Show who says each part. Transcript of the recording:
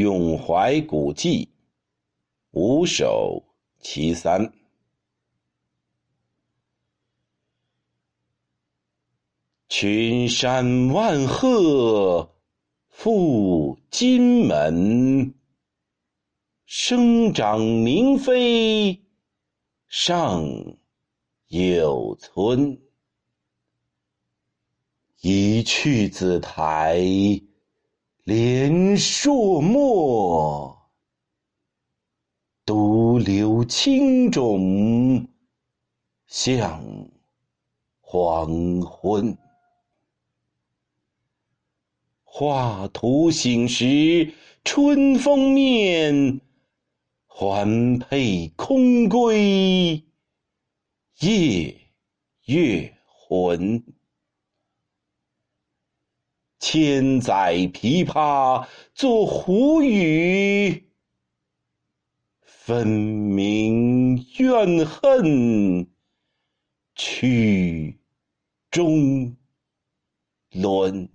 Speaker 1: 咏怀古迹，五首其三。群山万壑赴荆门，生长明妃尚有村。一去紫台连朔漠，独留青冢向黄昏。画图醒时春风面，环佩空归夜月魂。千载琵琶作胡语，分明怨恨曲中伦。